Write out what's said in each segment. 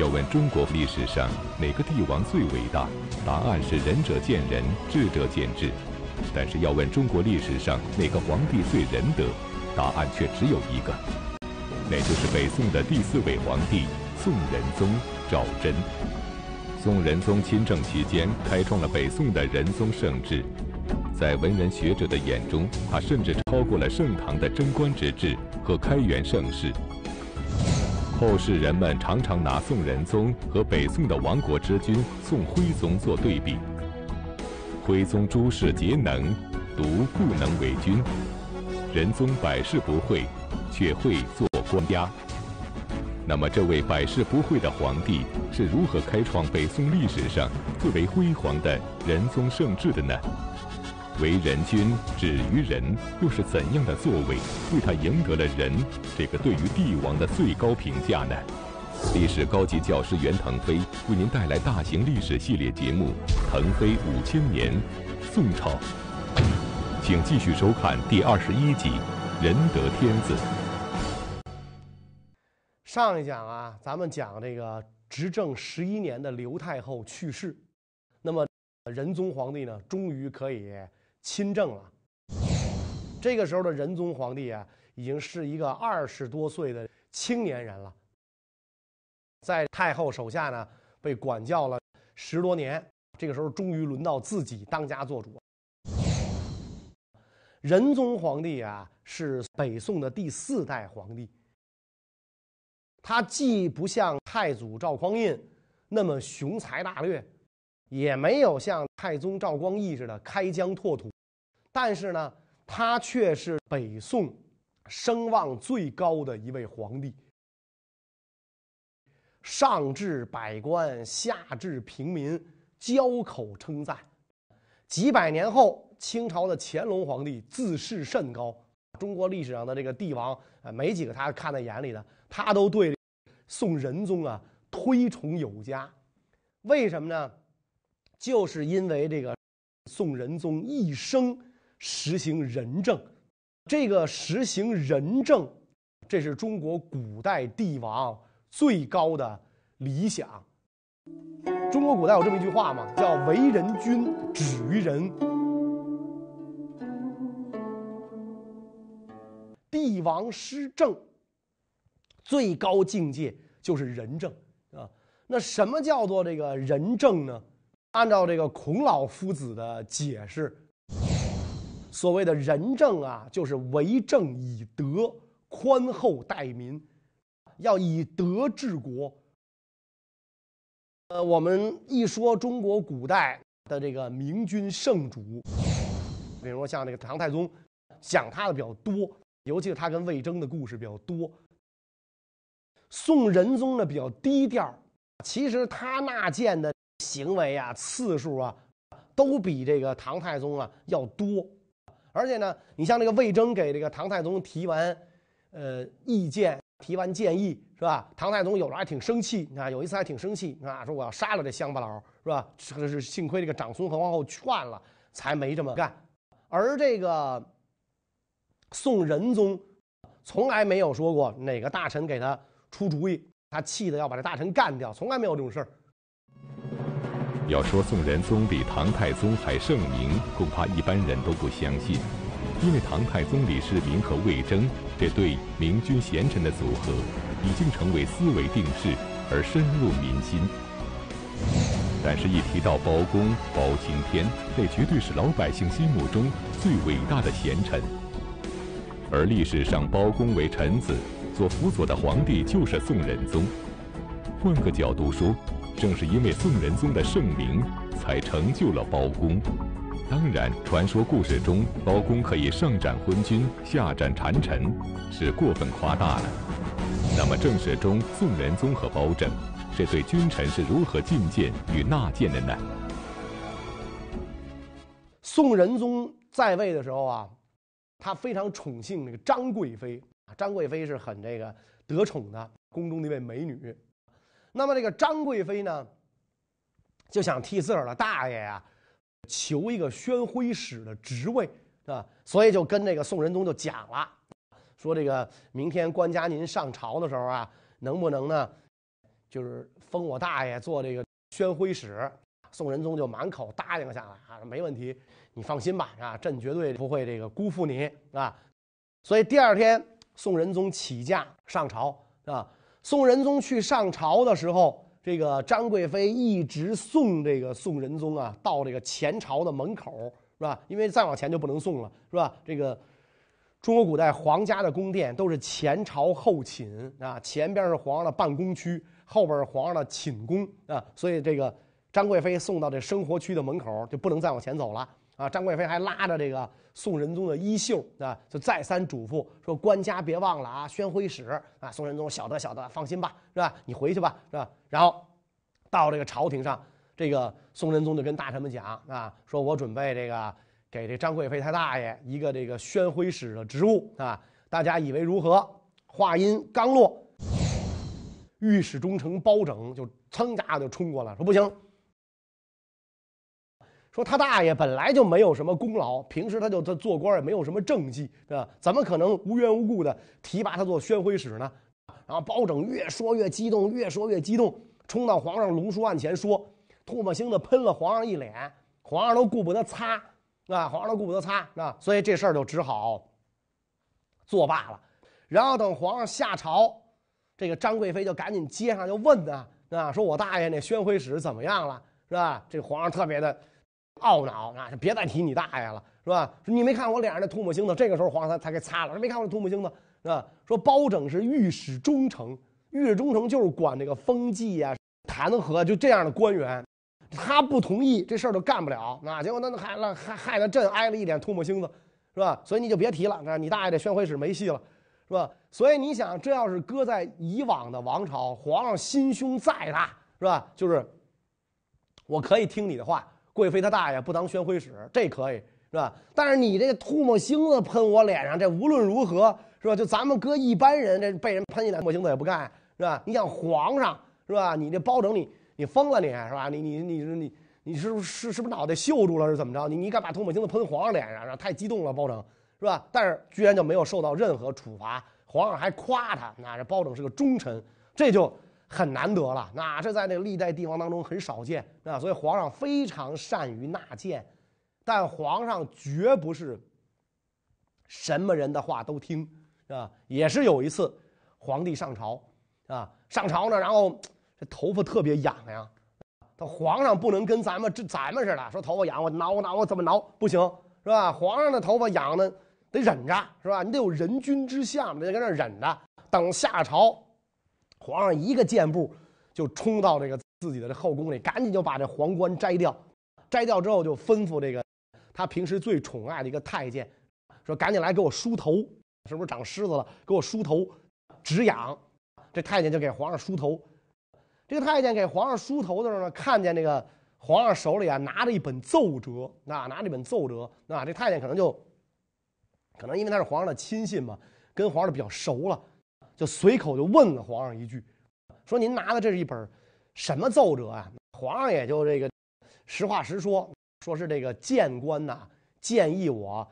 要问中国历史上哪个帝王最伟大，答案是仁者见仁，智者见智。但是要问中国历史上哪个皇帝最仁德，答案却只有一个，那就是北宋的第四位皇帝宋仁宗赵祯。宋仁宗亲政期间，开创了北宋的仁宗盛制，在文人学者的眼中，他甚至超过了盛唐的贞观之治和开元盛世。后世人们常常拿宋仁宗和北宋的亡国之君宋徽宗做对比。徽宗诸事皆能，独不能为君；仁宗百事不会，却会做官家。那么，这位百事不会的皇帝是如何开创北宋历史上最为辉煌的仁宗盛治的呢？为人君，止于仁，又是怎样的作为，为他赢得了“仁”这个对于帝王的最高评价呢？历史高级教师袁腾飞为您带来大型历史系列节目《腾飞五千年·宋朝》，请继续收看第二十一集《仁德天子》。上一讲啊，咱们讲这个执政十一年的刘太后去世，那么仁宗皇帝呢，终于可以。亲政了。这个时候的仁宗皇帝啊，已经是一个二十多岁的青年人了，在太后手下呢，被管教了十多年。这个时候，终于轮到自己当家做主。仁宗皇帝啊，是北宋的第四代皇帝。他既不像太祖赵匡胤那么雄才大略。也没有像太宗赵光义似的开疆拓土，但是呢，他却是北宋声望最高的一位皇帝，上至百官，下至平民，交口称赞。几百年后，清朝的乾隆皇帝自视甚高，中国历史上的这个帝王啊，没几个他看在眼里的，他都对宋仁宗啊推崇有加。为什么呢？就是因为这个宋仁宗一生实行仁政，这个实行仁政，这是中国古代帝王最高的理想。中国古代有这么一句话嘛，叫“为人君，止于仁”。帝王施政最高境界就是仁政啊。那什么叫做这个仁政呢？按照这个孔老夫子的解释，所谓的仁政啊，就是为政以德，宽厚待民，要以德治国。呃，我们一说中国古代的这个明君圣主，比如说像这个唐太宗，讲他的比较多，尤其是他跟魏征的故事比较多。宋仁宗呢比较低调，其实他纳谏的。行为啊，次数啊，都比这个唐太宗啊要多，而且呢，你像这个魏征给这个唐太宗提完，呃，意见，提完建议，是吧？唐太宗有时候还挺生气啊，有一次还挺生气啊，说我要杀了这乡巴佬，是吧？这是幸亏这个长孙和皇后劝了，才没这么干。而这个宋仁宗从来没有说过哪个大臣给他出主意，他气得要把这大臣干掉，从来没有这种事儿。要说宋仁宗比唐太宗还圣明，恐怕一般人都不相信，因为唐太宗李世民和魏征这对明君贤臣的组合，已经成为思维定势而深入民心。但是，一提到包公、包青天，那绝对是老百姓心目中最伟大的贤臣。而历史上，包公为臣子，做辅佐的皇帝就是宋仁宗。换个角度说。正是因为宋仁宗的盛名，才成就了包公。当然，传说故事中包公可以上斩昏君，下斩谗臣，是过分夸大了。那么正史中宋仁宗和包拯这对君臣是如何进谏与纳谏的呢？宋仁宗在位的时候啊，他非常宠幸那个张贵妃啊，张贵妃是很这个得宠的宫中那位美女。那么这个张贵妃呢，就想替自个儿的大爷呀求一个宣徽使的职位，啊，所以就跟这个宋仁宗就讲了，说这个明天官家您上朝的时候啊，能不能呢就是封我大爷做这个宣徽使。宋仁宗就满口答应下来啊，没问题，你放心吧啊，朕绝对不会这个辜负你啊。所以第二天，宋仁宗起驾上朝啊。宋仁宗去上朝的时候，这个张贵妃一直送这个宋仁宗啊到这个前朝的门口，是吧？因为再往前就不能送了，是吧？这个中国古代皇家的宫殿都是前朝后寝啊，前边是皇上的办公区。后边是皇上的寝宫啊，所以这个张贵妃送到这生活区的门口就不能再往前走了啊。张贵妃还拉着这个宋仁宗的衣袖啊，就再三嘱咐说：“官家别忘了啊，宣徽使啊。”宋仁宗晓得晓得，放心吧，是吧？你回去吧，是吧？然后到这个朝廷上，这个宋仁宗就跟大臣们讲啊，说我准备这个给这张贵妃太大爷一个这个宣徽使的职务啊，大家以为如何？话音刚落。御史中丞包拯就噌家就冲过来，说：“不行，说他大爷本来就没有什么功劳，平时他就他做官也没有什么政绩，对吧？怎么可能无缘无故的提拔他做宣徽使呢？”然后包拯越说越激动，越说越激动，冲到皇上龙书案前说：“唾沫星子喷了皇上一脸，皇上都顾不得擦，啊，皇上都顾不得擦，啊，所以这事儿就只好作罢了。然后等皇上下朝。”这个张贵妃就赶紧接上，就问呢，啊，说我大爷那宣徽使怎么样了，是吧？这皇上特别的懊恼啊，就别再提你大爷了，是吧？你没看我脸上那唾沫星子，这个时候皇上才才给擦了，没看我唾沫星子，是吧？说包拯是御史中丞，御史中丞就是管这个封记啊、弹劾就这样的官员，他不同意这事儿就干不了，那结果那害了害害得朕挨了一脸唾沫星子，是吧？所以你就别提了，那你大爷这宣徽使没戏了。是吧？所以你想，这要是搁在以往的王朝，皇上心胸再大，是吧？就是我可以听你的话，贵妃她大爷不当宣徽使，这可以，是吧？但是你这个唾沫星子喷我脸上，这无论如何，是吧？就咱们搁一般人，这被人喷一脸唾沫星子也不干，是吧？你想皇上，是吧？你这包拯，你你疯了，你是吧？你你你你你是不是是不是脑袋锈住了，是怎么着？你你敢把唾沫星子喷皇上脸上？太激动了，包拯。是吧？但是居然就没有受到任何处罚，皇上还夸他，那这包拯是个忠臣，这就很难得了。那这在那个历代帝王当中很少见啊，所以皇上非常善于纳谏，但皇上绝不是什么人的话都听，是吧？也是有一次，皇帝上朝啊，上朝呢，然后这头发特别痒痒，他皇上不能跟咱们这咱们似的，说头发痒我挠我挠我怎么挠不行，是吧？皇上的头发痒呢。得忍着是吧？你得有人君之相，你得跟那忍着。等下朝，皇上一个箭步就冲到这个自己的这后宫里，赶紧就把这皇冠摘掉。摘掉之后，就吩咐这个他平时最宠爱的一个太监，说：“赶紧来给我梳头，是不是长虱子了？给我梳头，止痒。”这太监就给皇上梳头。这个太监给皇上梳头的时候呢，看见这个皇上手里啊拿着一本奏折，那拿着一本奏折，那这太监可能就。可能因为他是皇上的亲信嘛，跟皇上比较熟了，就随口就问了皇上一句，说：“您拿的这是一本什么奏折啊？”皇上也就这个实话实说，说是这个谏官呐建议我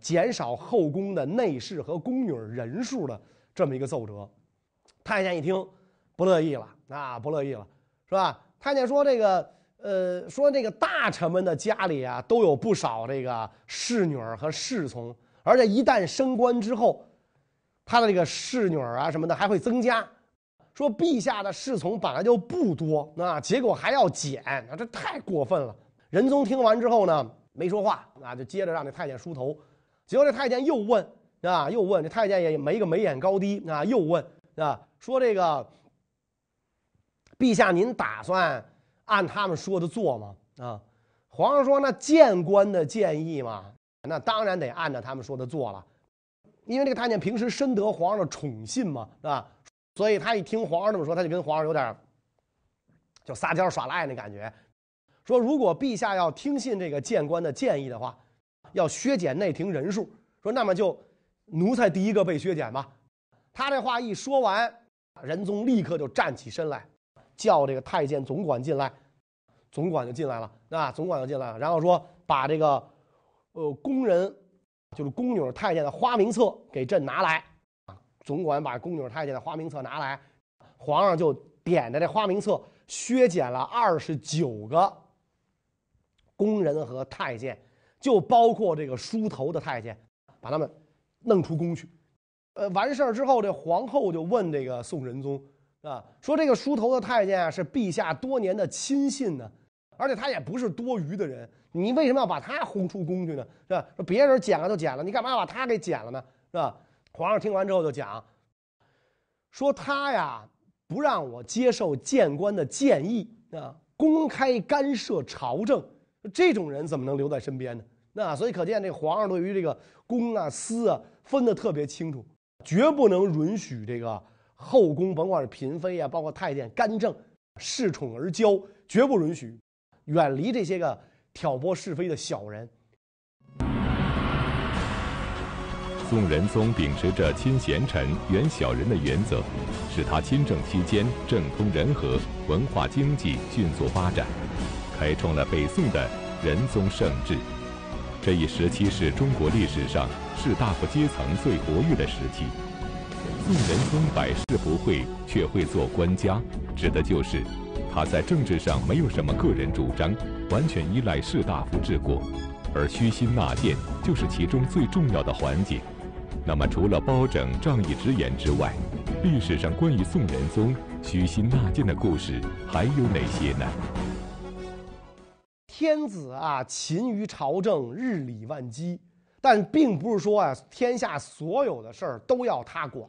减少后宫的内侍和宫女人数的这么一个奏折。太监一听不乐意了，啊，不乐意了，是吧？太监说：“这个，呃，说这个大臣们的家里啊，都有不少这个侍女和侍从。”而且一旦升官之后，他的这个侍女啊什么的还会增加。说陛下的侍从本来就不多啊，结果还要减，啊，这太过分了。仁宗听完之后呢，没说话，啊，就接着让这太监梳头。结果这太监又问啊，又问这太监也没个眉眼高低啊，又问啊，说这个陛下您打算按他们说的做吗？啊，皇上说那谏官的建议嘛。那当然得按照他们说的做了，因为这个太监平时深得皇上的宠信嘛，是吧？所以他一听皇上这么说，他就跟皇上有点就撒娇耍赖那感觉，说如果陛下要听信这个谏官的建议的话，要削减内廷人数，说那么就奴才第一个被削减吧。他这话一说完，仁宗立刻就站起身来，叫这个太监总管进来，总管就进来了，啊，总管就进来了，然后说把这个。呃，宫人就是宫女太监的花名册给朕拿来啊！总管把宫女太监的花名册拿来，皇上就点着这花名册削减了二十九个宫人和太监，就包括这个梳头的太监，把他们弄出宫去。呃，完事儿之后，这皇后就问这个宋仁宗啊，说这个梳头的太监啊是陛下多年的亲信呢，而且他也不是多余的人，你为什么要把他轰出宫去呢？是吧？说别人剪了就剪了，你干嘛把他给剪了呢？是吧？皇上听完之后就讲，说他呀不让我接受谏官的建议啊，公开干涉朝政，这种人怎么能留在身边呢？那所以可见这皇上对于这个公啊私啊分得特别清楚。绝不能允许这个后宫，甭管是嫔妃啊，包括太监干政，恃宠而骄，绝不允许，远离这些个挑拨是非的小人。宋仁宗秉持着亲贤臣、远小人的原则，使他亲政期间政通人和，文化经济迅速发展，开创了北宋的仁宗盛治。这一时期是中国历史上士大夫阶层最活跃的时期。宋仁宗百事不会，却会做官家，指的就是他在政治上没有什么个人主张，完全依赖士大夫治国，而虚心纳谏就是其中最重要的环节。那么，除了包拯仗义直言之外，历史上关于宋仁宗虚心纳谏的故事还有哪些呢？天子啊，勤于朝政，日理万机，但并不是说啊，天下所有的事儿都要他管。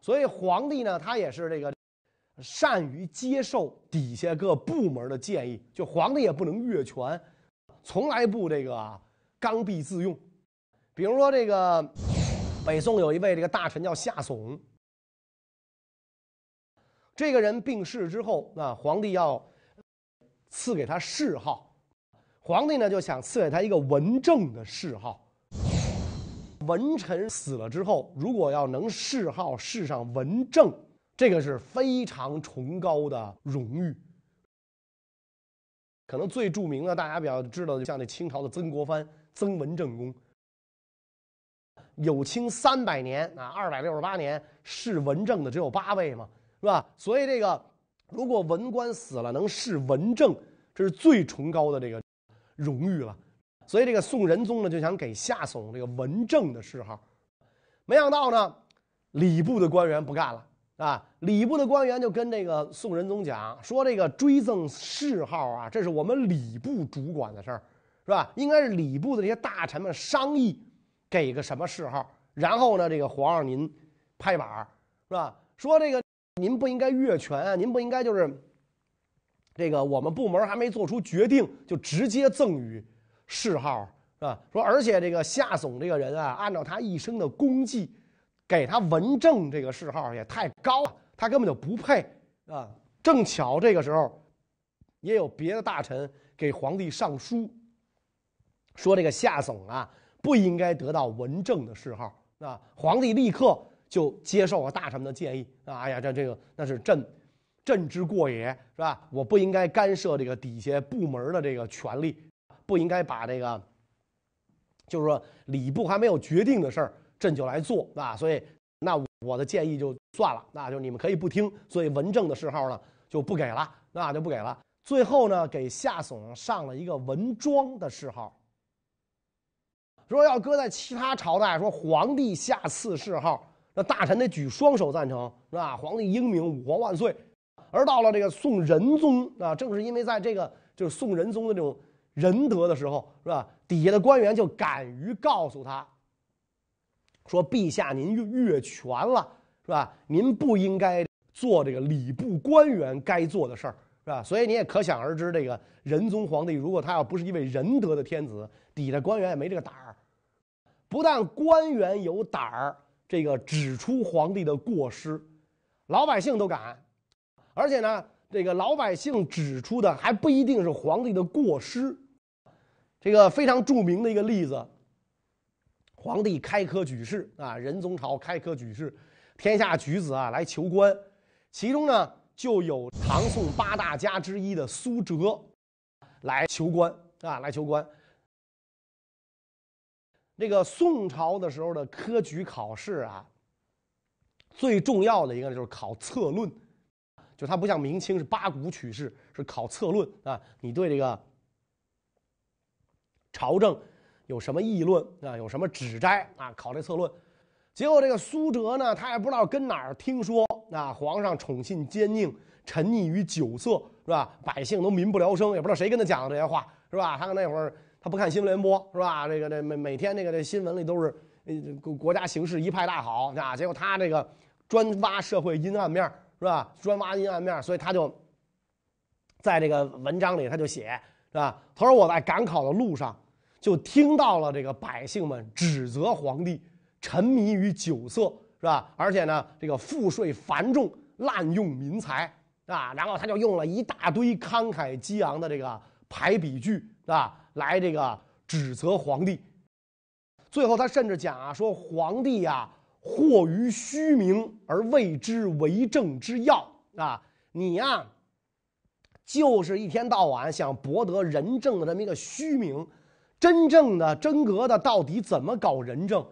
所以皇帝呢，他也是这个善于接受底下各部门的建议，就皇帝也不能越权，从来不这个刚愎自用。比如说这个北宋有一位这个大臣叫夏竦，这个人病逝之后，那，皇帝要赐给他谥号。皇帝呢就想赐给他一个文正的谥号。文臣死了之后，如果要能谥号谥上文正，这个是非常崇高的荣誉。可能最著名的，大家比较知道，就像那清朝的曾国藩，曾文正公。有清三百年啊，二百六十八年谥文正的只有八位嘛，是吧？所以这个如果文官死了能谥文正，这是最崇高的这个。荣誉了，所以这个宋仁宗呢就想给夏竦这个文正的谥号，没想到呢，礼部的官员不干了啊！礼部的官员就跟这个宋仁宗讲说：“这个追赠谥号啊，这是我们礼部主管的事儿，是吧？应该是礼部的这些大臣们商议，给个什么谥号，然后呢，这个皇上您拍板，是吧？说这个您不应该越权啊，您不应该就是。”这个我们部门还没做出决定，就直接赠予谥号，是吧？说而且这个夏总这个人啊，按照他一生的功绩，给他文正这个谥号也太高了，他根本就不配啊！正巧这个时候，也有别的大臣给皇帝上书，说这个夏总啊不应该得到文正的谥号啊！皇帝立刻就接受了大臣们的建议啊！哎呀，这这个那是朕。朕之过也是吧？我不应该干涉这个底下部门的这个权利，不应该把这个，就是说礼部还没有决定的事儿，朕就来做啊。所以，那我的建议就算了，那就你们可以不听。所以文正的谥号呢就不给了，那就不给了。最后呢，给夏竦上了一个文庄的谥号。说要搁在其他朝代，说皇帝下赐谥号，那大臣得举双手赞成，是吧？皇帝英明，武皇万岁。而到了这个宋仁宗啊，正是因为在这个就是宋仁宗的这种仁德的时候，是吧？底下的官员就敢于告诉他，说：“陛下您越越权了，是吧？您不应该做这个礼部官员该做的事儿，是吧？所以你也可想而知，这个仁宗皇帝如果他要不是一位仁德的天子，底下官员也没这个胆儿。不但官员有胆儿，这个指出皇帝的过失，老百姓都敢。”而且呢，这个老百姓指出的还不一定是皇帝的过失。这个非常著名的一个例子，皇帝开科举试啊，仁宗朝开科举试，天下举子啊来求官，其中呢就有唐宋八大家之一的苏辙来求官啊，来求官。这个宋朝的时候的科举考试啊，最重要的一个就是考策论。就他不像明清是八股取士，是考策论啊。你对这个朝政有什么议论啊？有什么指摘啊？考这策论。结果这个苏辙呢，他也不知道跟哪儿听说啊，皇上宠信奸佞，沉溺于酒色，是吧？百姓都民不聊生，也不知道谁跟他讲的这些话，是吧？他那会儿他不看新闻联播，是吧？这个这每每天这个这新闻里都是国国家形势一派大好啊，结果他这个专挖社会阴暗面，是吧？专挖阴暗面，所以他就在这个文章里他就写，是吧？他说我在赶考的路上就听到了这个百姓们指责皇帝。沉迷于酒色是吧？而且呢，这个赋税繁重，滥用民财啊。然后他就用了一大堆慷慨激昂的这个排比句是吧，来这个指责皇帝。最后他甚至讲啊，说皇帝呀，惑于虚名而谓之为政之要啊。你呀，就是一天到晚想博得仁政的这么一个虚名，真正的真格的到底怎么搞仁政？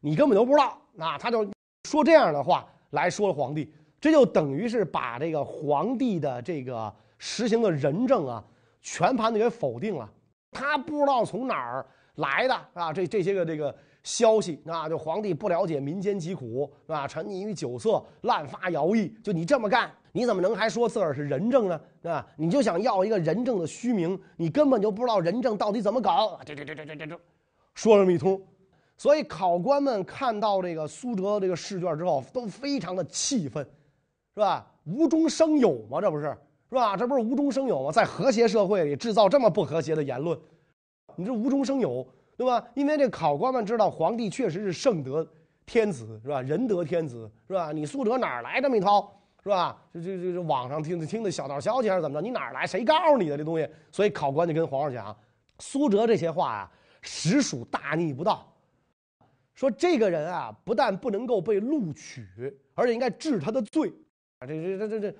你根本都不知道，那他就说这样的话来说皇帝，这就等于是把这个皇帝的这个实行的仁政啊，全盘的给否定了。他不知道从哪儿来的啊，这这些个这个消息啊，就皇帝不了解民间疾苦啊，沉溺于酒色，滥发徭役。就你这么干，你怎么能还说自个儿是仁政呢？对吧，你就想要一个仁政的虚名，你根本就不知道仁政到底怎么搞。这这这这这这这，说了这么一通。所以考官们看到这个苏辙这个试卷之后，都非常的气愤，是吧？无中生有吗？这不是，是吧？这不是无中生有吗？在和谐社会里制造这么不和谐的言论，你这无中生有，对吧？因为这考官们知道皇帝确实是圣德天子，是吧？仁德天子，是吧？你苏辙哪来这么一套，是吧？这这这这网上听的听的小道消息还是怎么着？你哪来？谁告诉你的这东西？所以考官就跟皇上讲，苏辙这些话啊，实属大逆不道。说这个人啊，不但不能够被录取，而且应该治他的罪，啊，这这这这这，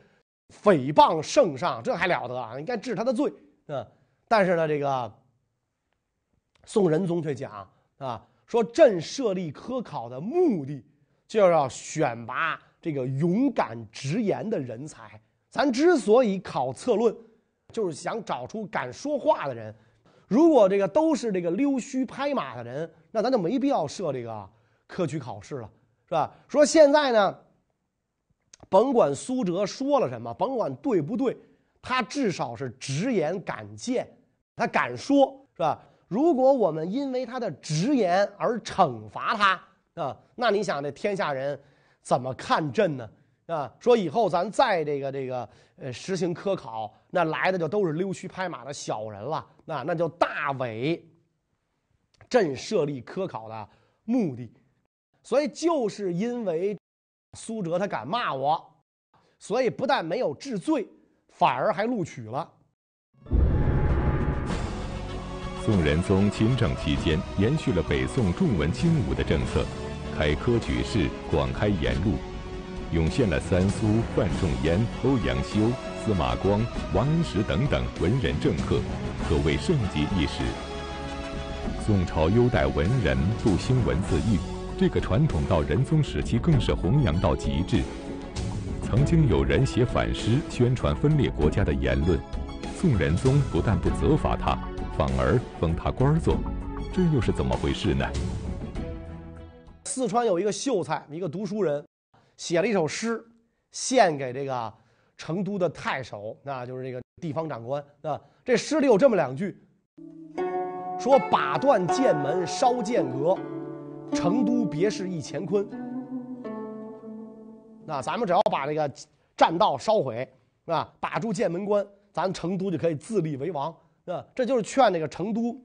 诽谤圣上，这还了得啊？应该治他的罪，啊。但是呢，这个宋仁宗却讲啊，说朕设立科考的目的，就是要选拔这个勇敢直言的人才。咱之所以考策论，就是想找出敢说话的人。如果这个都是这个溜须拍马的人，那咱就没必要设这个科举考试了，是吧？说现在呢，甭管苏辙说了什么，甭管对不对，他至少是直言敢谏，他敢说，是吧？如果我们因为他的直言而惩罚他啊，那你想这天下人怎么看朕呢？啊，说以后咱再这个这个呃实行科考，那来的就都是溜须拍马的小人了，那那就大违朕设立科考的目的。所以就是因为苏辙他敢骂我，所以不但没有治罪，反而还录取了。宋仁宗亲政期间，延续了北宋重文轻武的政策，开科举试，广开言路。涌现了三苏、范仲淹、欧阳修、司马光、王安石等等文人政客，可谓盛极一时。宋朝优待文人，不兴文字狱，这个传统到仁宗时期更是弘扬到极致。曾经有人写反诗，宣传分裂国家的言论，宋仁宗不但不责罚他，反而封他官儿做，这又是怎么回事呢？四川有一个秀才，一个读书人。写了一首诗，献给这个成都的太守，那就是这个地方长官啊。这诗里有这么两句，说：“把断剑门烧剑阁，成都别是一乾坤。”那咱们只要把这个栈道烧毁，啊，把住剑门关，咱成都就可以自立为王，啊，这就是劝那个成都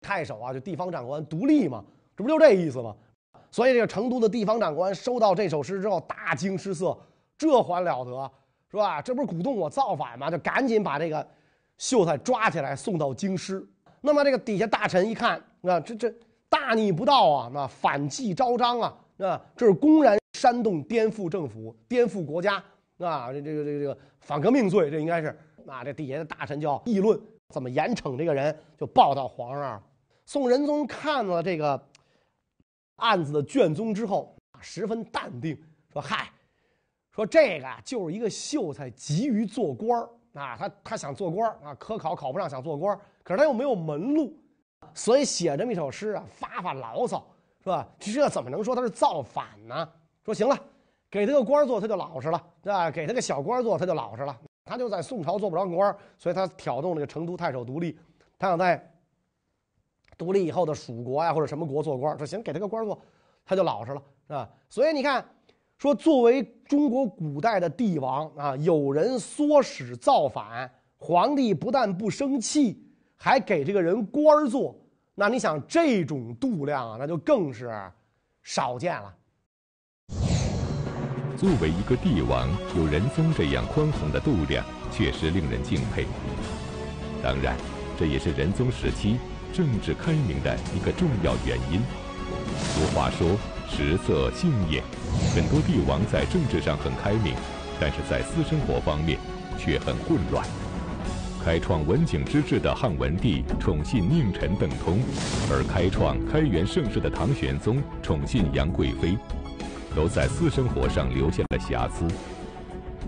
太守啊，就地方长官独立嘛，这不就这意思吗？所以，这个成都的地方长官收到这首诗之后，大惊失色，这还了得，是吧？这不是鼓动我造反吗？就赶紧把这个秀才抓起来，送到京师。那么，这个底下大臣一看，啊，这这大逆不道啊，那反计昭彰啊，那，这是公然煽动、颠覆政府、颠覆国家啊，这这个这个这个反革命罪，这应该是啊，这底下的大臣就议论怎么严惩这个人，就报到皇上。宋仁宗看了这个。案子的卷宗之后，十分淡定说：“嗨，说这个啊就是一个秀才急于做官儿啊，他他想做官啊，科考考不上想做官，可是他又没有门路，所以写这么一首诗啊，发发牢骚是吧？这怎么能说他是造反呢？说行了，给他个官做他就老实了，对吧？给他个小官做他就老实了。他就在宋朝做不着官，所以他挑动这个成都太守独立，他想在独立以后的蜀国呀或者什么国做官，说行，给他个官做，他就老实了，是吧？所以你看，说作为中国古代的帝王啊，有人唆使造反，皇帝不但不生气，还给这个人官儿做，那你想这种度量啊，那就更是少见了。作为一个帝王，有仁宗这样宽宏的度量，确实令人敬佩。当然，这也是仁宗时期政治开明的一个重要原因。俗话说“食色性也”，很多帝王在政治上很开明，但是在私生活方面却很混乱。开创文景之治的汉文帝宠信佞臣邓通，而开创开元盛世的唐玄宗宠信杨贵妃。都在私生活上留下了瑕疵，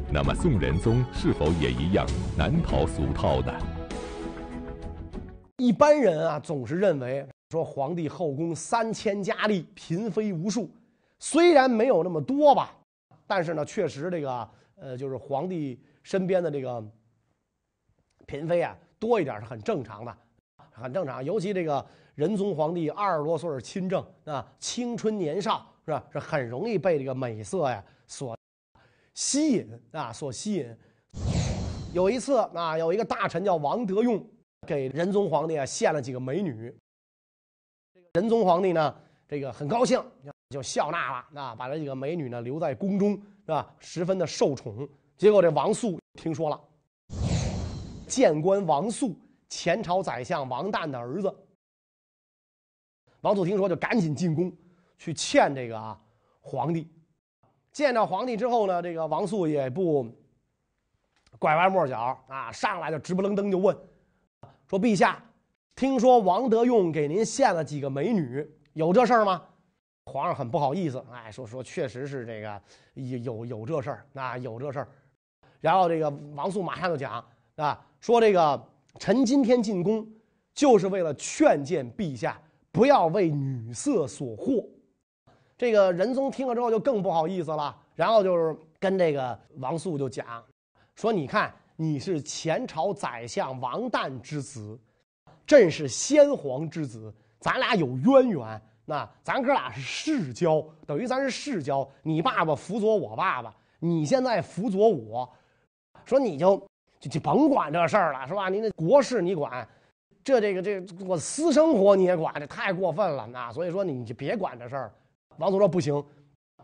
那么宋仁宗是否也一样难逃俗套呢？一般人啊，总是认为说皇帝后宫三千佳丽，嫔妃无数，虽然没有那么多吧，但是呢，确实这个呃，就是皇帝身边的这个嫔妃啊多一点是很正常的，很正常。尤其这个仁宗皇帝二十多岁亲政啊，青春年少。是吧？是很容易被这个美色呀所吸引啊，所吸引。有一次啊，有一个大臣叫王德用，给仁宗皇帝啊献了几个美女。仁宗皇帝呢，这个很高兴，就笑纳了啊，把这几个美女呢留在宫中，是吧？十分的受宠。结果这王素听说了，谏官王素，前朝宰相王旦的儿子。王素听说就赶紧进宫。去劝这个啊，皇帝，见到皇帝之后呢，这个王素也不拐弯抹角啊，上来就直不愣登就问，说：“陛下，听说王德用给您献了几个美女，有这事儿吗？”皇上很不好意思，哎，说说确实是这个有有有这事儿，啊，有这事儿。然后这个王素马上就讲啊，说这个臣今天进宫，就是为了劝谏陛下不要为女色所惑。这个仁宗听了之后就更不好意思了，然后就是跟这个王素就讲，说你看你是前朝宰相王旦之子，朕是先皇之子，咱俩有渊源，那咱哥俩是世交，等于咱是世交。你爸爸辅佐我爸爸，你现在辅佐我，说你就就就甭管这事儿了，是吧？你那国事你管，这这个这我私生活你也管，这太过分了，那所以说你就别管这事儿。王肃说：“不行，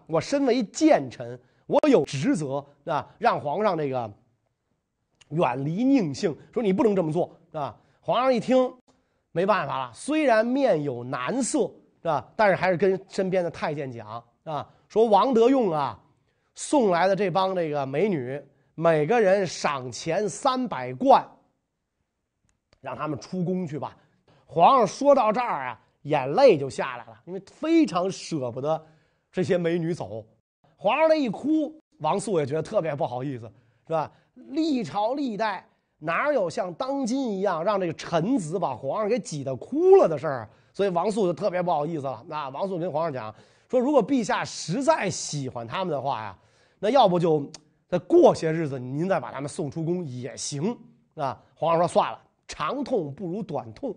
我身为谏臣，我有职责啊，让皇上这个远离宁性。说你不能这么做，是吧？”皇上一听，没办法了，虽然面有难色，是吧？但是还是跟身边的太监讲啊，说王德用啊，送来的这帮这个美女，每个人赏钱三百贯，让他们出宫去吧。皇上说到这儿啊。眼泪就下来了，因为非常舍不得这些美女走。皇上那一哭，王素也觉得特别不好意思，是吧？历朝历代哪有像当今一样让这个臣子把皇上给挤得哭了的事儿？所以王素就特别不好意思了。那王素跟皇上讲说：“如果陛下实在喜欢他们的话呀，那要不就再过些日子，您再把他们送出宫也行。”啊，皇上说：“算了，长痛不如短痛。”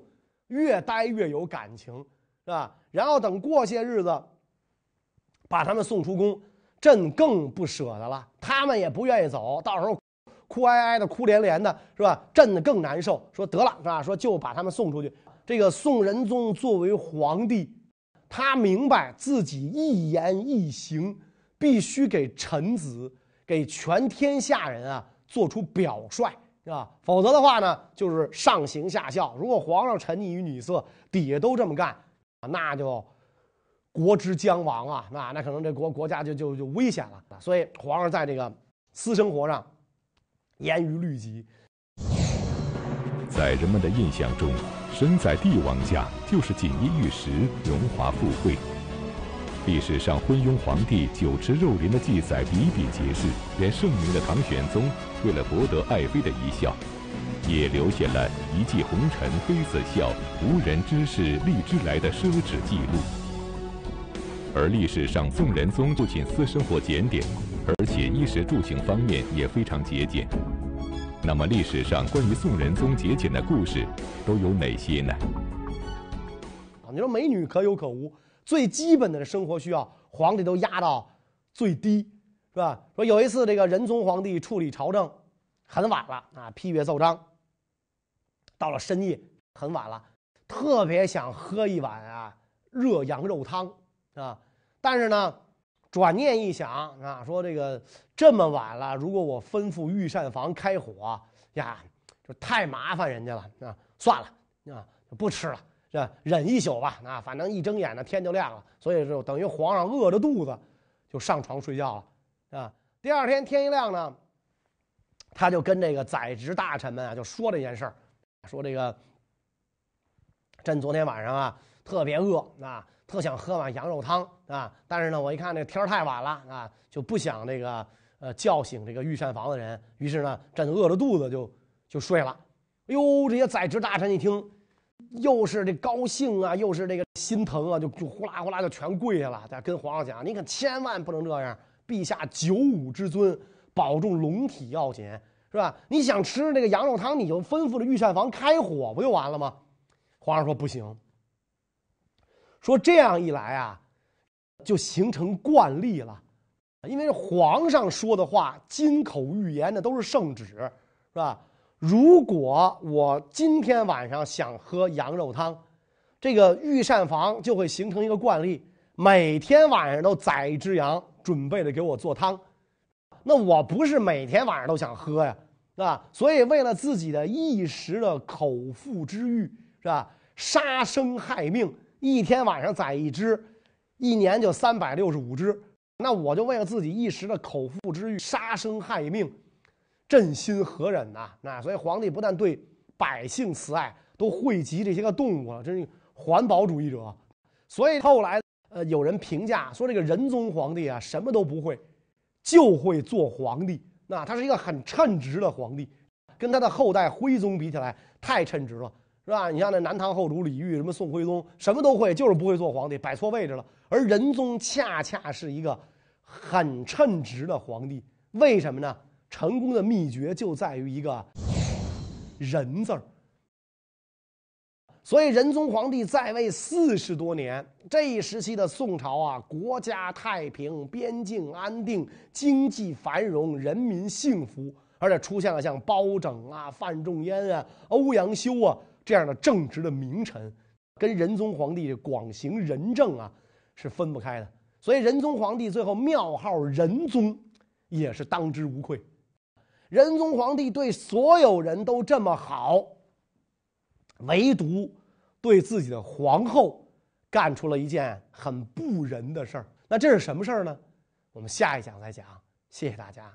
越待越有感情，是吧？然后等过些日子，把他们送出宫，朕更不舍得了。他们也不愿意走，到时候哭哀哀的、哭连连的，是吧？朕更难受。说得了，是吧？说就把他们送出去。这个宋仁宗作为皇帝，他明白自己一言一行必须给臣子、给全天下人啊做出表率。是吧？否则的话呢，就是上行下效。如果皇上沉溺于女色，底下都这么干，那就国之将亡啊！那那可能这国国家就就就危险了。所以皇上在这个私生活上严于律己。在人们的印象中，身在帝王家就是锦衣玉食、荣华富贵。历史上昏庸皇帝酒池肉林的记载比比皆是，连盛名的唐玄宗为了博得爱妃的一笑，也留下了一骑红尘妃子笑，无人知是荔枝来的奢侈记录。而历史上宋仁宗不仅私生活检点，而且衣食住行方面也非常节俭。那么历史上关于宋仁宗节俭的故事都有哪些呢？啊，你说美女可有可无。最基本的生活需要，皇帝都压到最低，是吧？说有一次，这个仁宗皇帝处理朝政很晚了啊，批阅奏章，到了深夜很晚了，特别想喝一碗啊热羊肉汤啊，但是呢，转念一想啊，说这个这么晚了，如果我吩咐御膳房开火呀，就太麻烦人家了啊，算了啊，不吃了。这忍一宿吧，啊，反正一睁眼呢天就亮了，所以就等于皇上饿着肚子就上床睡觉了，啊，第二天天一亮呢，他就跟这个宰执大臣们啊就说这件事儿，说这个朕昨天晚上啊特别饿啊，特想喝碗羊肉汤啊，但是呢我一看这天太晚了啊，就不想这个呃叫醒这个御膳房的人，于是呢朕饿着肚子就就睡了。哎呦，这些宰执大臣一听。又是这高兴啊，又是这个心疼啊，就就呼啦呼啦就全跪下了，在跟皇上讲：“你可千万不能这样，陛下九五之尊，保重龙体要紧，是吧？你想吃这个羊肉汤，你就吩咐着御膳房开火，不就完了吗？”皇上说：“不行。”说这样一来啊，就形成惯例了，因为皇上说的话，金口玉言的都是圣旨，是吧？如果我今天晚上想喝羊肉汤，这个御膳房就会形成一个惯例，每天晚上都宰一只羊，准备着给我做汤。那我不是每天晚上都想喝呀，是吧？所以为了自己的一时的口腹之欲，是吧？杀生害命，一天晚上宰一只，一年就三百六十五只。那我就为了自己一时的口腹之欲，杀生害命。朕心何忍呐？那所以皇帝不但对百姓慈爱，都惠及这些个动物了，真是环保主义者。所以后来呃，有人评价说，这个仁宗皇帝啊，什么都不会，就会做皇帝。那他是一个很称职的皇帝，跟他的后代徽宗比起来，太称职了，是吧？你像那南唐后主李煜，什么宋徽宗，什么都会，就是不会做皇帝，摆错位置了。而仁宗恰恰是一个很称职的皇帝，为什么呢？成功的秘诀就在于一个“仁”字儿。所以仁宗皇帝在位四十多年，这一时期的宋朝啊，国家太平，边境安定，经济繁荣，人民幸福，而且出现了像包拯啊、范仲淹啊、欧阳修啊这样的正直的名臣，跟仁宗皇帝广行仁政啊是分不开的。所以仁宗皇帝最后庙号仁宗，也是当之无愧。仁宗皇帝对所有人都这么好，唯独对自己的皇后干出了一件很不仁的事儿。那这是什么事儿呢？我们下一讲再讲。谢谢大家。